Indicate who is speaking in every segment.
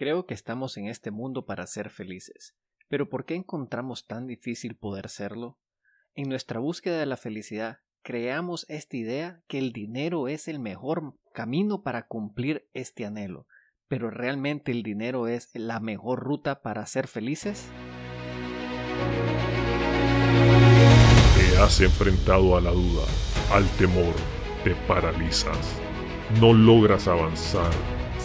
Speaker 1: Creo que estamos en este mundo para ser felices. Pero ¿por qué encontramos tan difícil poder serlo? En nuestra búsqueda de la felicidad, creamos esta idea que el dinero es el mejor camino para cumplir este anhelo. Pero ¿realmente el dinero es la mejor ruta para ser felices?
Speaker 2: Te has enfrentado a la duda, al temor, te paralizas. No logras avanzar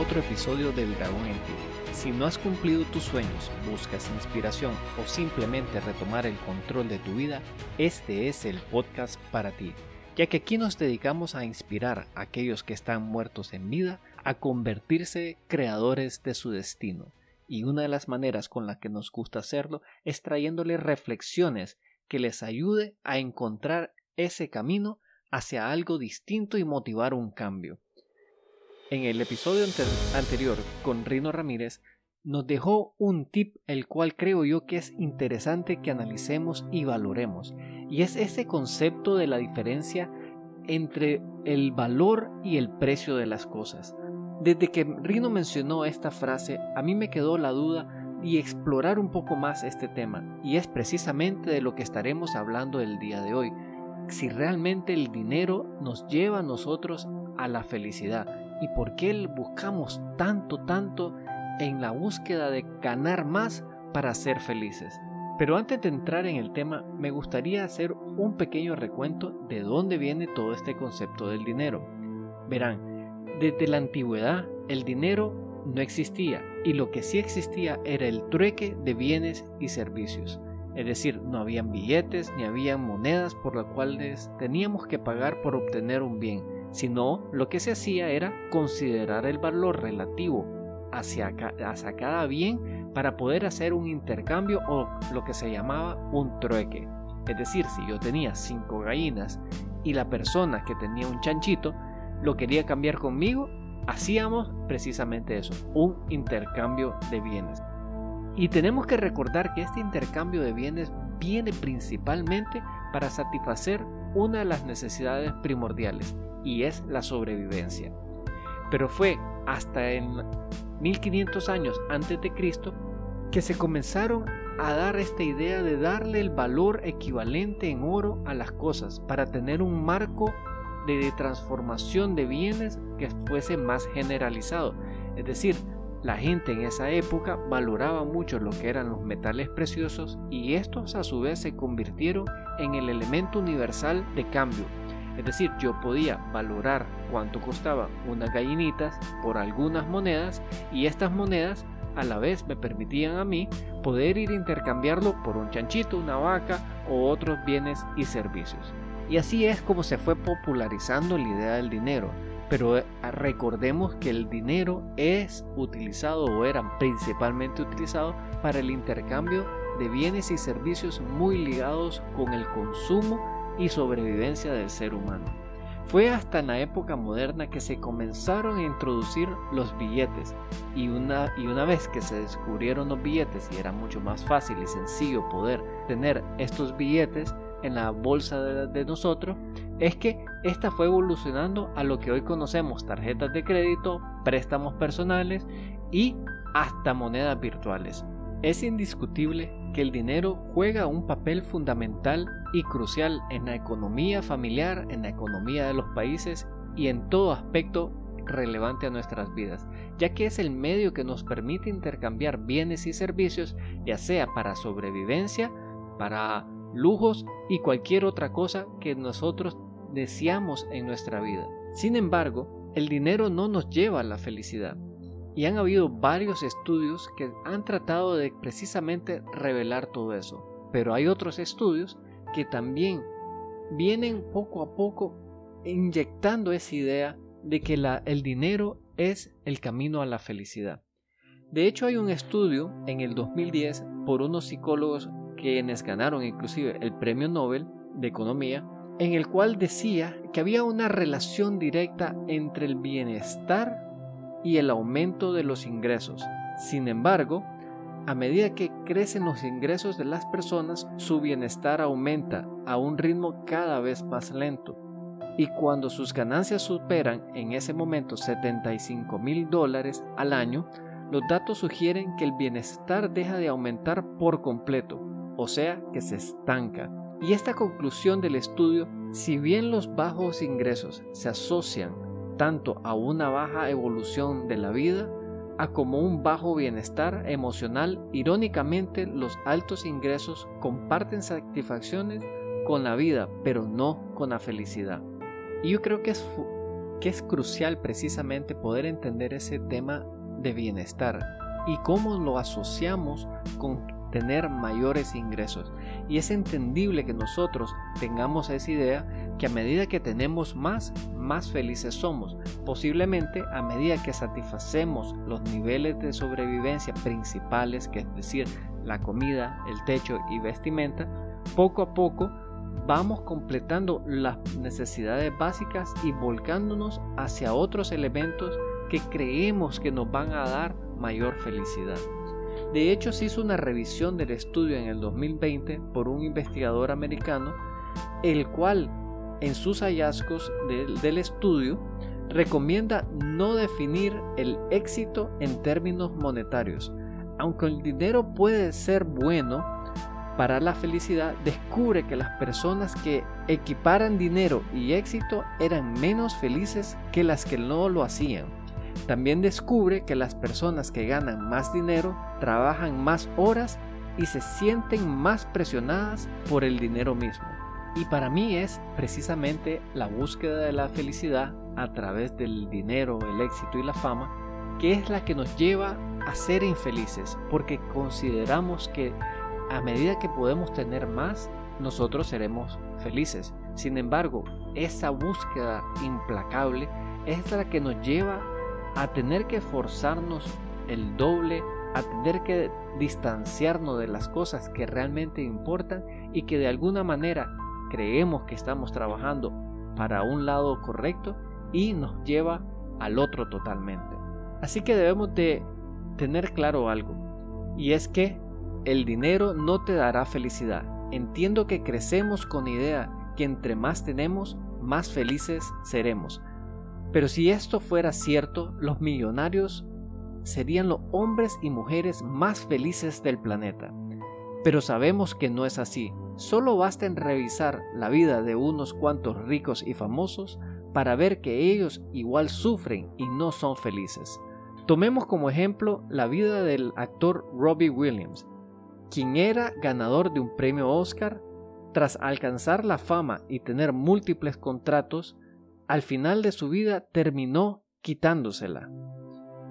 Speaker 1: Otro episodio del Dragón en ti. Si no has cumplido tus sueños, buscas inspiración o simplemente retomar el control de tu vida, este es el podcast para ti, ya que aquí nos dedicamos a inspirar a aquellos que están muertos en vida a convertirse creadores de su destino. Y una de las maneras con la que nos gusta hacerlo es trayéndoles reflexiones que les ayude a encontrar ese camino hacia algo distinto y motivar un cambio. En el episodio anterior con Rino Ramírez nos dejó un tip el cual creo yo que es interesante que analicemos y valoremos. Y es ese concepto de la diferencia entre el valor y el precio de las cosas. Desde que Rino mencionó esta frase, a mí me quedó la duda y explorar un poco más este tema, y es precisamente de lo que estaremos hablando el día de hoy, si realmente el dinero nos lleva a nosotros a la felicidad y por qué buscamos tanto, tanto en la búsqueda de ganar más para ser felices. Pero antes de entrar en el tema, me gustaría hacer un pequeño recuento de dónde viene todo este concepto del dinero. Verán, desde la antigüedad el dinero no existía y lo que sí existía era el trueque de bienes y servicios. Es decir, no habían billetes ni habían monedas por las cuales teníamos que pagar por obtener un bien sino lo que se hacía era considerar el valor relativo hacia, hacia cada bien para poder hacer un intercambio o lo que se llamaba un trueque. Es decir, si yo tenía cinco gallinas y la persona que tenía un chanchito lo quería cambiar conmigo, hacíamos precisamente eso, un intercambio de bienes. Y tenemos que recordar que este intercambio de bienes viene principalmente para satisfacer una de las necesidades primordiales, y es la sobrevivencia. Pero fue hasta en 1500 años antes de Cristo que se comenzaron a dar esta idea de darle el valor equivalente en oro a las cosas para tener un marco de transformación de bienes que fuese más generalizado. Es decir, la gente en esa época valoraba mucho lo que eran los metales preciosos y estos a su vez se convirtieron en el elemento universal de cambio es decir, yo podía valorar cuánto costaba unas gallinitas por algunas monedas y estas monedas a la vez me permitían a mí poder ir a intercambiarlo por un chanchito, una vaca o otros bienes y servicios. Y así es como se fue popularizando la idea del dinero. Pero eh, recordemos que el dinero es utilizado o era principalmente utilizado para el intercambio de bienes y servicios muy ligados con el consumo y sobrevivencia del ser humano. Fue hasta la época moderna que se comenzaron a introducir los billetes y una, y una vez que se descubrieron los billetes y era mucho más fácil y sencillo poder tener estos billetes en la bolsa de nosotros, es que esta fue evolucionando a lo que hoy conocemos tarjetas de crédito, préstamos personales y hasta monedas virtuales. Es indiscutible que el dinero juega un papel fundamental y crucial en la economía familiar, en la economía de los países y en todo aspecto relevante a nuestras vidas, ya que es el medio que nos permite intercambiar bienes y servicios, ya sea para sobrevivencia, para lujos y cualquier otra cosa que nosotros deseamos en nuestra vida. Sin embargo, el dinero no nos lleva a la felicidad. Y han habido varios estudios que han tratado de precisamente revelar todo eso. Pero hay otros estudios que también vienen poco a poco inyectando esa idea de que el dinero es el camino a la felicidad. De hecho, hay un estudio en el 2010 por unos psicólogos quienes ganaron inclusive el premio Nobel de Economía, en el cual decía que había una relación directa entre el bienestar y el aumento de los ingresos. Sin embargo, a medida que crecen los ingresos de las personas, su bienestar aumenta a un ritmo cada vez más lento. Y cuando sus ganancias superan en ese momento 75 mil dólares al año, los datos sugieren que el bienestar deja de aumentar por completo, o sea que se estanca. Y esta conclusión del estudio, si bien los bajos ingresos se asocian tanto a una baja evolución de la vida, a como un bajo bienestar emocional, irónicamente los altos ingresos comparten satisfacciones con la vida, pero no con la felicidad. Y yo creo que es, que es crucial precisamente poder entender ese tema de bienestar y cómo lo asociamos con tener mayores ingresos. Y es entendible que nosotros tengamos esa idea que a medida que tenemos más, más felices somos. Posiblemente a medida que satisfacemos los niveles de sobrevivencia principales, que es decir, la comida, el techo y vestimenta, poco a poco vamos completando las necesidades básicas y volcándonos hacia otros elementos que creemos que nos van a dar mayor felicidad. De hecho, se hizo una revisión del estudio en el 2020 por un investigador americano, el cual en sus hallazgos del estudio recomienda no definir el éxito en términos monetarios. Aunque el dinero puede ser bueno para la felicidad, descubre que las personas que equiparan dinero y éxito eran menos felices que las que no lo hacían. También descubre que las personas que ganan más dinero trabajan más horas y se sienten más presionadas por el dinero mismo. Y para mí es precisamente la búsqueda de la felicidad a través del dinero, el éxito y la fama, que es la que nos lleva a ser infelices, porque consideramos que a medida que podemos tener más, nosotros seremos felices. Sin embargo, esa búsqueda implacable es la que nos lleva a tener que forzarnos el doble, a tener que distanciarnos de las cosas que realmente importan y que de alguna manera creemos que estamos trabajando para un lado correcto y nos lleva al otro totalmente. Así que debemos de tener claro algo y es que el dinero no te dará felicidad. Entiendo que crecemos con idea que entre más tenemos, más felices seremos. Pero si esto fuera cierto, los millonarios serían los hombres y mujeres más felices del planeta. Pero sabemos que no es así. Solo basta en revisar la vida de unos cuantos ricos y famosos para ver que ellos igual sufren y no son felices. Tomemos como ejemplo la vida del actor Robbie Williams, quien era ganador de un premio Oscar, tras alcanzar la fama y tener múltiples contratos, al final de su vida terminó quitándosela.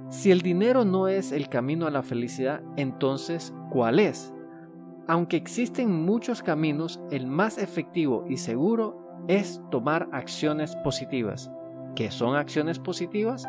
Speaker 1: Si el dinero no es el camino a la felicidad, entonces, ¿cuál es? Aunque existen muchos caminos, el más efectivo y seguro es tomar acciones positivas. ¿Qué son acciones positivas?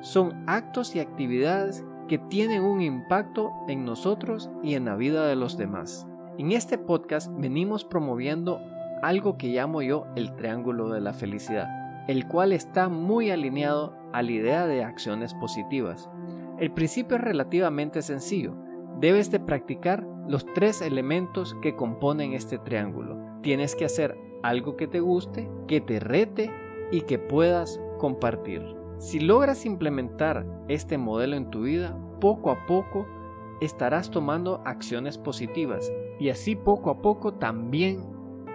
Speaker 1: Son actos y actividades que tienen un impacto en nosotros y en la vida de los demás. En este podcast venimos promoviendo algo que llamo yo el triángulo de la felicidad el cual está muy alineado a la idea de acciones positivas. El principio es relativamente sencillo. Debes de practicar los tres elementos que componen este triángulo. Tienes que hacer algo que te guste, que te rete y que puedas compartir. Si logras implementar este modelo en tu vida, poco a poco estarás tomando acciones positivas y así poco a poco también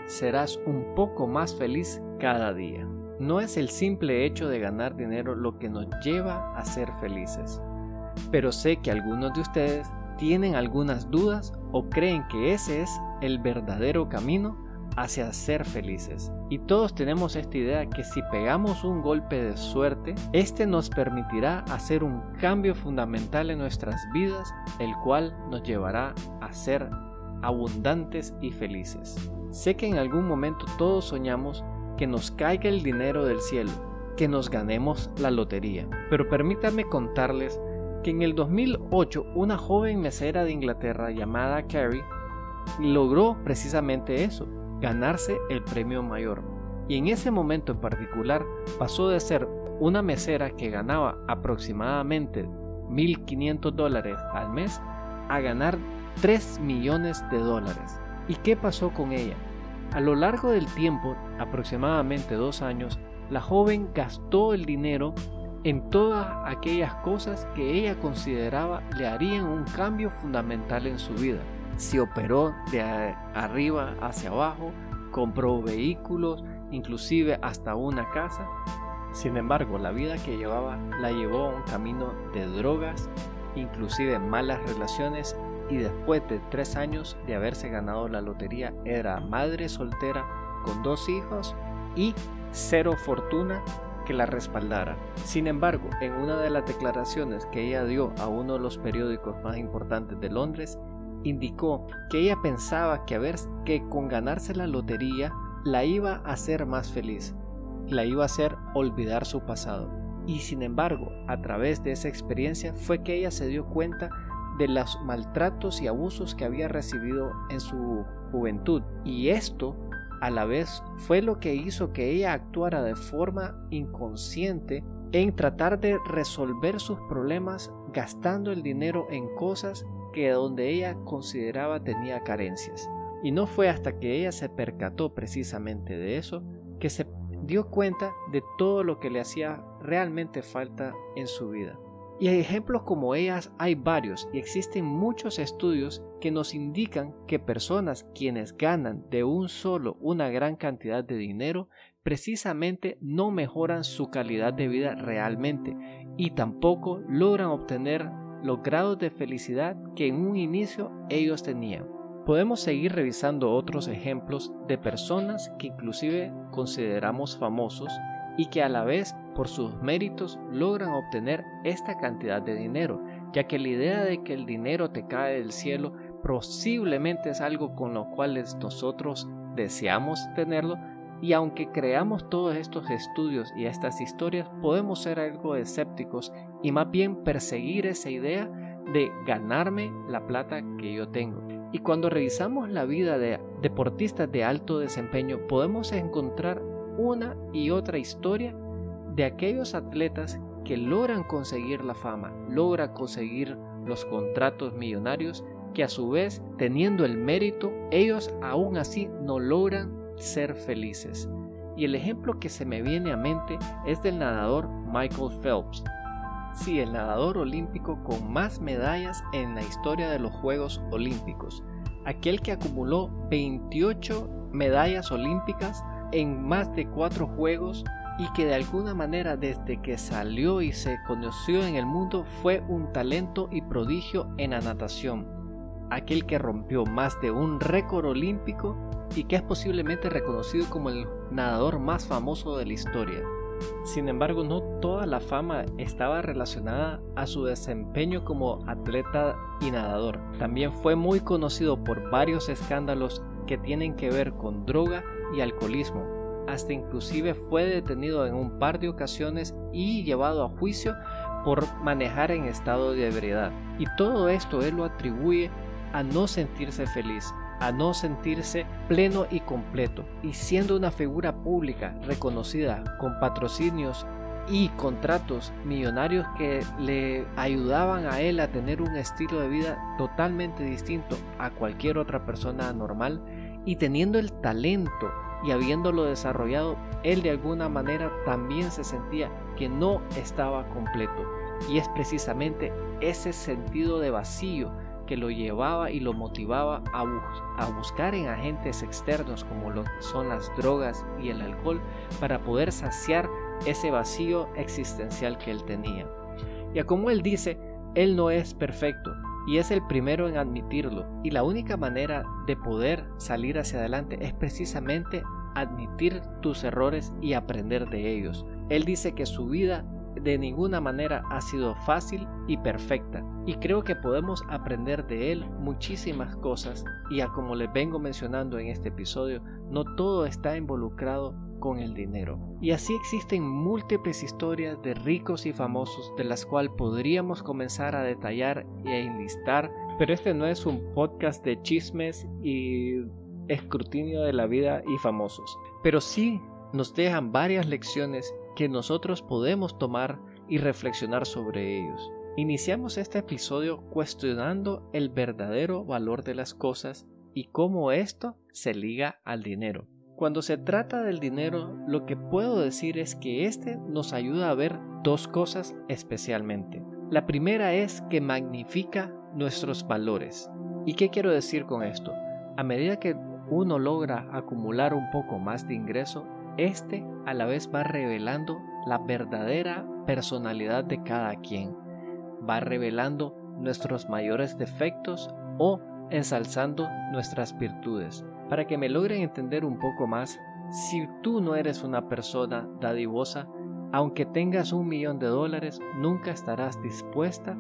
Speaker 1: serás un poco más feliz cada día. No es el simple hecho de ganar dinero lo que nos lleva a ser felices. Pero sé que algunos de ustedes tienen algunas dudas o creen que ese es el verdadero camino hacia ser felices. Y todos tenemos esta idea que si pegamos un golpe de suerte, este nos permitirá hacer un cambio fundamental en nuestras vidas, el cual nos llevará a ser abundantes y felices. Sé que en algún momento todos soñamos que nos caiga el dinero del cielo. que nos ganemos la lotería. Pero permítanme contarles que en el 2008 una joven mesera de Inglaterra llamada Carrie logró precisamente eso, ganarse el premio mayor. Y en ese momento en particular pasó de ser una mesera que ganaba aproximadamente 1.500 dólares al mes a ganar 3 millones de dólares. ¿Y qué pasó con ella? A lo largo del tiempo, aproximadamente dos años, la joven gastó el dinero en todas aquellas cosas que ella consideraba le harían un cambio fundamental en su vida. Se operó de arriba hacia abajo, compró vehículos, inclusive hasta una casa. Sin embargo, la vida que llevaba la llevó a un camino de drogas, inclusive malas relaciones y después de tres años de haberse ganado la lotería era madre soltera con dos hijos y cero fortuna que la respaldara. Sin embargo, en una de las declaraciones que ella dio a uno de los periódicos más importantes de Londres, indicó que ella pensaba que, ver, que con ganarse la lotería la iba a hacer más feliz, la iba a hacer olvidar su pasado. Y sin embargo, a través de esa experiencia fue que ella se dio cuenta de los maltratos y abusos que había recibido en su juventud. Y esto a la vez fue lo que hizo que ella actuara de forma inconsciente en tratar de resolver sus problemas gastando el dinero en cosas que donde ella consideraba tenía carencias. Y no fue hasta que ella se percató precisamente de eso que se dio cuenta de todo lo que le hacía realmente falta en su vida. Y ejemplos como ellas hay varios y existen muchos estudios que nos indican que personas quienes ganan de un solo una gran cantidad de dinero precisamente no mejoran su calidad de vida realmente y tampoco logran obtener los grados de felicidad que en un inicio ellos tenían. Podemos seguir revisando otros ejemplos de personas que inclusive consideramos famosos y que a la vez por sus méritos logran obtener esta cantidad de dinero, ya que la idea de que el dinero te cae del cielo posiblemente es algo con lo cual nosotros deseamos tenerlo y aunque creamos todos estos estudios y estas historias podemos ser algo escépticos y más bien perseguir esa idea de ganarme la plata que yo tengo. Y cuando revisamos la vida de deportistas de alto desempeño podemos encontrar una y otra historia de aquellos atletas que logran conseguir la fama, logran conseguir los contratos millonarios que a su vez, teniendo el mérito, ellos aún así no logran ser felices. Y el ejemplo que se me viene a mente es del nadador Michael Phelps. Sí, el nadador olímpico con más medallas en la historia de los Juegos Olímpicos. Aquel que acumuló 28 medallas olímpicas en más de cuatro juegos y que de alguna manera desde que salió y se conoció en el mundo fue un talento y prodigio en la natación, aquel que rompió más de un récord olímpico y que es posiblemente reconocido como el nadador más famoso de la historia. Sin embargo, no toda la fama estaba relacionada a su desempeño como atleta y nadador. También fue muy conocido por varios escándalos que tienen que ver con droga y alcoholismo. Hasta inclusive fue detenido en un par de ocasiones y llevado a juicio por manejar en estado de ebriedad. Y todo esto él lo atribuye a no sentirse feliz, a no sentirse pleno y completo. Y siendo una figura pública reconocida con patrocinios y contratos millonarios que le ayudaban a él a tener un estilo de vida totalmente distinto a cualquier otra persona normal, y teniendo el talento y habiéndolo desarrollado, él de alguna manera también se sentía que no estaba completo. Y es precisamente ese sentido de vacío que lo llevaba y lo motivaba a, buscar en agentes externos como son las drogas y el alcohol para poder saciar ese vacío existencial que él tenía. Y como él dice, él no es perfecto, y es el primero en admitirlo. Y la única manera de poder salir hacia adelante es precisamente admitir tus errores y aprender de ellos. Él dice que su vida de ninguna manera ha sido fácil y perfecta y creo que podemos aprender de él muchísimas cosas y a como les vengo mencionando en este episodio, no todo está involucrado con el dinero. Y así existen múltiples historias de ricos y famosos de las cuales podríamos comenzar a detallar y a enlistar, pero este no es un podcast de chismes y escrutinio de la vida y famosos, pero sí nos dejan varias lecciones que nosotros podemos tomar y reflexionar sobre ellos. Iniciamos este episodio cuestionando el verdadero valor de las cosas y cómo esto se liga al dinero. Cuando se trata del dinero, lo que puedo decir es que este nos ayuda a ver dos cosas especialmente. La primera es que magnifica nuestros valores. ¿Y qué quiero decir con esto? A medida que uno logra acumular un poco más de ingreso, este a la vez va revelando la verdadera personalidad de cada quien va revelando nuestros mayores defectos o ensalzando nuestras virtudes. Para que me logren entender un poco más, si tú no eres una persona dadivosa, aunque tengas un millón de dólares, nunca estarás dispuesta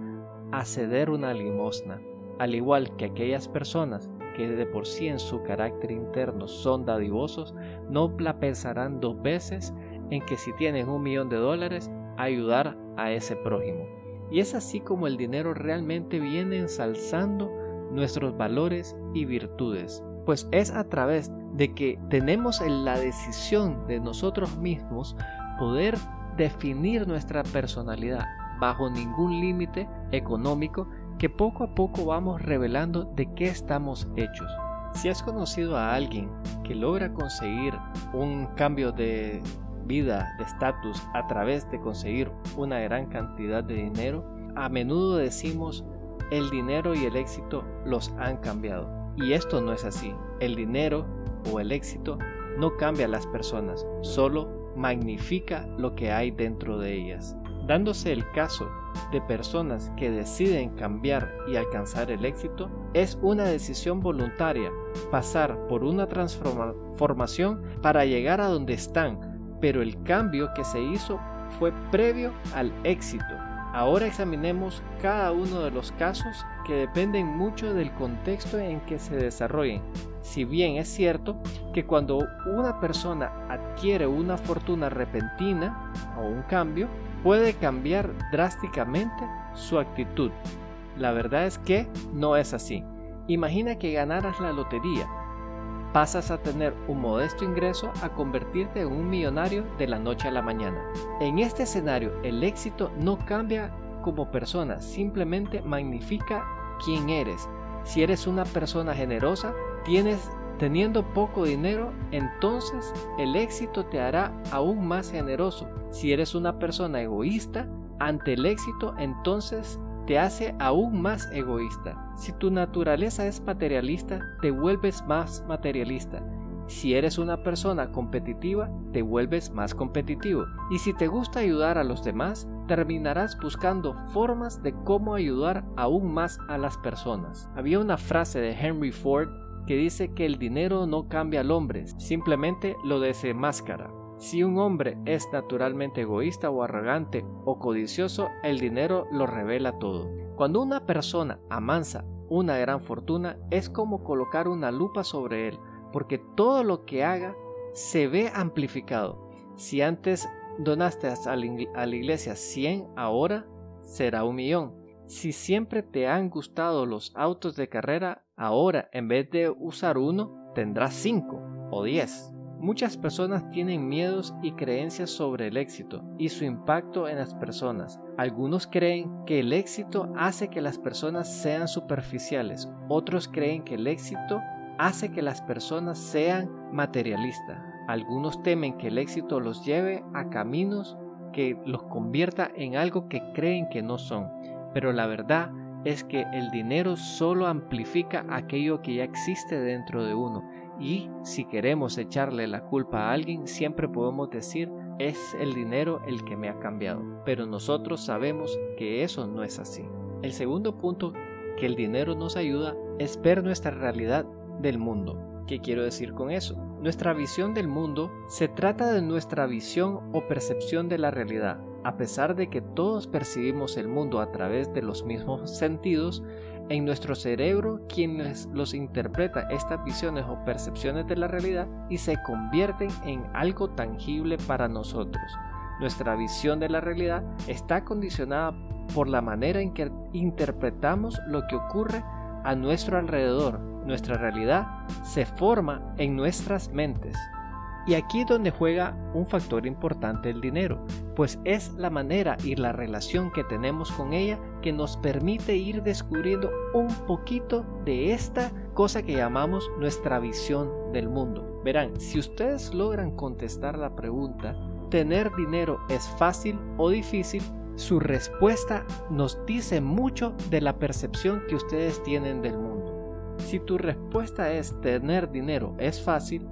Speaker 1: a ceder una limosna. Al igual que aquellas personas que de por sí en su carácter interno son dadivosos, no la pensarán dos veces en que si tienen un millón de dólares, ayudar a ese prójimo. Y es así como el dinero realmente viene ensalzando nuestros valores y virtudes, pues es a través de que tenemos la decisión de nosotros mismos poder definir nuestra personalidad bajo ningún límite económico que poco a poco vamos revelando de qué estamos hechos. Si has conocido a alguien que logra conseguir un cambio de vida, de estatus a través de conseguir una gran cantidad de dinero, a menudo decimos el dinero y el éxito los han cambiado. Y esto no es así. El dinero o el éxito no cambia a las personas, solo magnifica lo que hay dentro de ellas. Dándose el caso de personas que deciden cambiar y alcanzar el éxito, es una decisión voluntaria pasar por una transformación para llegar a donde están, pero el cambio que se hizo fue previo al éxito. Ahora examinemos cada uno de los casos dependen mucho del contexto en que se desarrollen. Si bien es cierto que cuando una persona adquiere una fortuna repentina o un cambio, puede cambiar drásticamente su actitud. La verdad es que no es así. Imagina que ganaras la lotería pasas a tener un modesto ingreso a convertirte en un millonario de la noche a la mañana. En este escenario, el éxito no cambia como persona, simplemente magnifica quién eres. Si eres una persona generosa, tienes teniendo poco dinero, entonces el éxito te hará aún más generoso. Si eres una persona egoísta, ante el éxito, entonces te hace aún más egoísta. Si tu naturaleza es materialista, te vuelves más materialista. Si eres una persona competitiva, te vuelves más competitivo. Y si te gusta ayudar a los demás, terminarás buscando formas de cómo ayudar aún más a las personas. Había una frase de Henry Ford que dice que el dinero no cambia al hombre, simplemente lo desenmascara. Si un hombre es naturalmente egoísta o arrogante o codicioso, el dinero lo revela todo. Cuando una persona amansa una gran fortuna, es como colocar una lupa sobre él, porque todo lo que haga se ve amplificado. Si antes donaste a la iglesia 100, ahora será un millón. Si siempre te han gustado los autos de carrera, ahora en vez de usar uno, tendrás 5 o 10. Muchas personas tienen miedos y creencias sobre el éxito y su impacto en las personas. Algunos creen que el éxito hace que las personas sean superficiales, otros creen que el éxito hace que las personas sean materialistas. Algunos temen que el éxito los lleve a caminos que los convierta en algo que creen que no son. Pero la verdad es que el dinero solo amplifica aquello que ya existe dentro de uno y si queremos echarle la culpa a alguien, siempre podemos decir, es el dinero el que me ha cambiado. Pero nosotros sabemos que eso no es así. El segundo punto que el dinero nos ayuda es ver nuestra realidad del mundo. ¿Qué quiero decir con eso? Nuestra visión del mundo se trata de nuestra visión o percepción de la realidad. a pesar de que todos percibimos el mundo a través de los mismos sentidos, en nuestro cerebro quienes los interpreta estas visiones o percepciones de la realidad y se convierten en algo tangible para nosotros. Nuestra visión de la realidad está condicionada por la manera en que interpretamos lo que ocurre a nuestro alrededor. Nuestra realidad se forma en nuestras mentes. Y aquí es donde juega un factor importante el dinero, pues es la manera y la relación que tenemos con ella que nos permite ir descubriendo un poquito de esta cosa que llamamos nuestra visión del mundo. Verán, si ustedes logran contestar la pregunta, ¿tener dinero es fácil o difícil? Su respuesta nos dice mucho de la percepción que ustedes tienen del mundo. Si tu respuesta es tener dinero es fácil,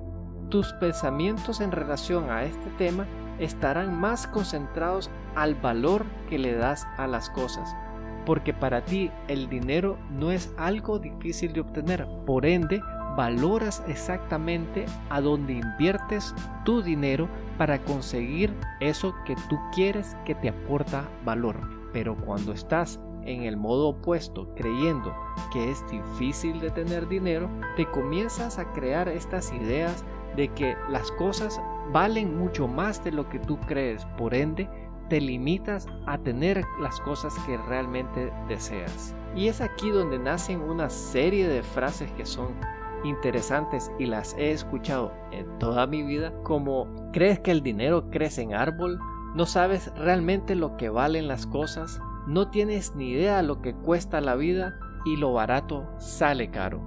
Speaker 1: tus pensamientos en relación a este tema estarán más concentrados al valor que le das a las cosas, porque para ti el dinero no es algo difícil de obtener, por ende valoras exactamente a dónde inviertes tu dinero para conseguir eso que tú quieres que te aporta valor. Pero cuando estás en el modo opuesto, creyendo que es difícil de tener dinero, te comienzas a crear estas ideas de que las cosas valen mucho más de lo que tú crees, por ende te limitas a tener las cosas que realmente deseas. Y es aquí donde nacen una serie de frases que son interesantes y las he escuchado en toda mi vida, como ¿crees que el dinero crece en árbol? ¿No sabes realmente lo que valen las cosas? ¿No tienes ni idea lo que cuesta la vida? Y lo barato sale caro.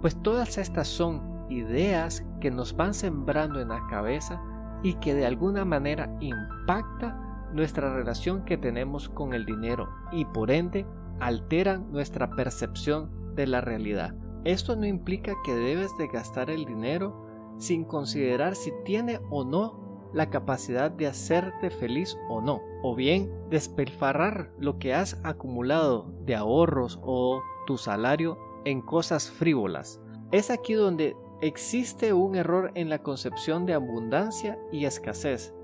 Speaker 1: Pues todas estas son ideas que nos van sembrando en la cabeza y que de alguna manera impacta nuestra relación que tenemos con el dinero y por ende alteran nuestra percepción de la realidad. Esto no implica que debes de gastar el dinero sin considerar si tiene o no la capacidad de hacerte feliz o no, o bien despilfarrar lo que has acumulado de ahorros o tu salario en cosas frívolas. Es aquí donde Existe un error en la concepción de abundancia y escasez.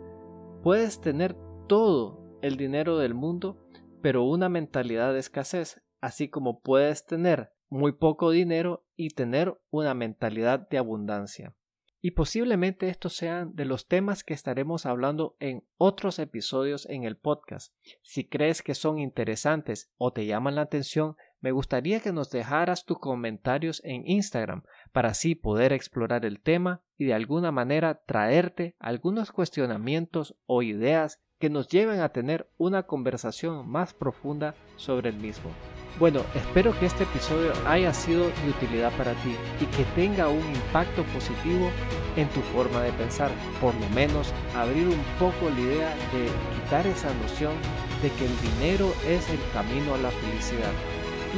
Speaker 1: Puedes tener todo el dinero del mundo, pero una mentalidad de escasez, así como puedes tener muy poco dinero y tener una mentalidad de abundancia. Y posiblemente estos sean de los temas que estaremos hablando en otros episodios en el podcast. Si crees que son interesantes o te llaman la atención, me gustaría que nos dejaras tus comentarios en Instagram para así poder explorar el tema y de alguna manera traerte algunos cuestionamientos o ideas que nos lleven a tener una conversación más profunda sobre el mismo. Bueno, espero que este episodio haya sido de utilidad para ti y que tenga un impacto positivo en tu forma de pensar, por lo menos abrir un poco la idea de quitar esa noción de que el dinero es el camino a la felicidad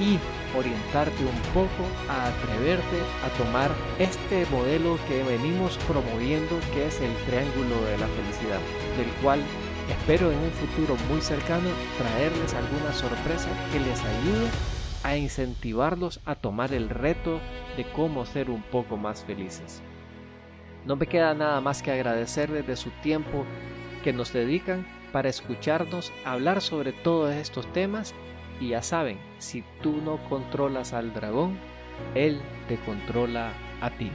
Speaker 1: y orientarte un poco a atreverte a tomar este modelo que venimos promoviendo que es el triángulo de la felicidad, del cual espero en un futuro muy cercano traerles alguna sorpresa que les ayude a incentivarlos a tomar el reto de cómo ser un poco más felices. No me queda nada más que agradecerles de su tiempo que nos dedican para escucharnos hablar sobre todos estos temas y ya saben, si tú no controlas al dragón, él te controla a ti.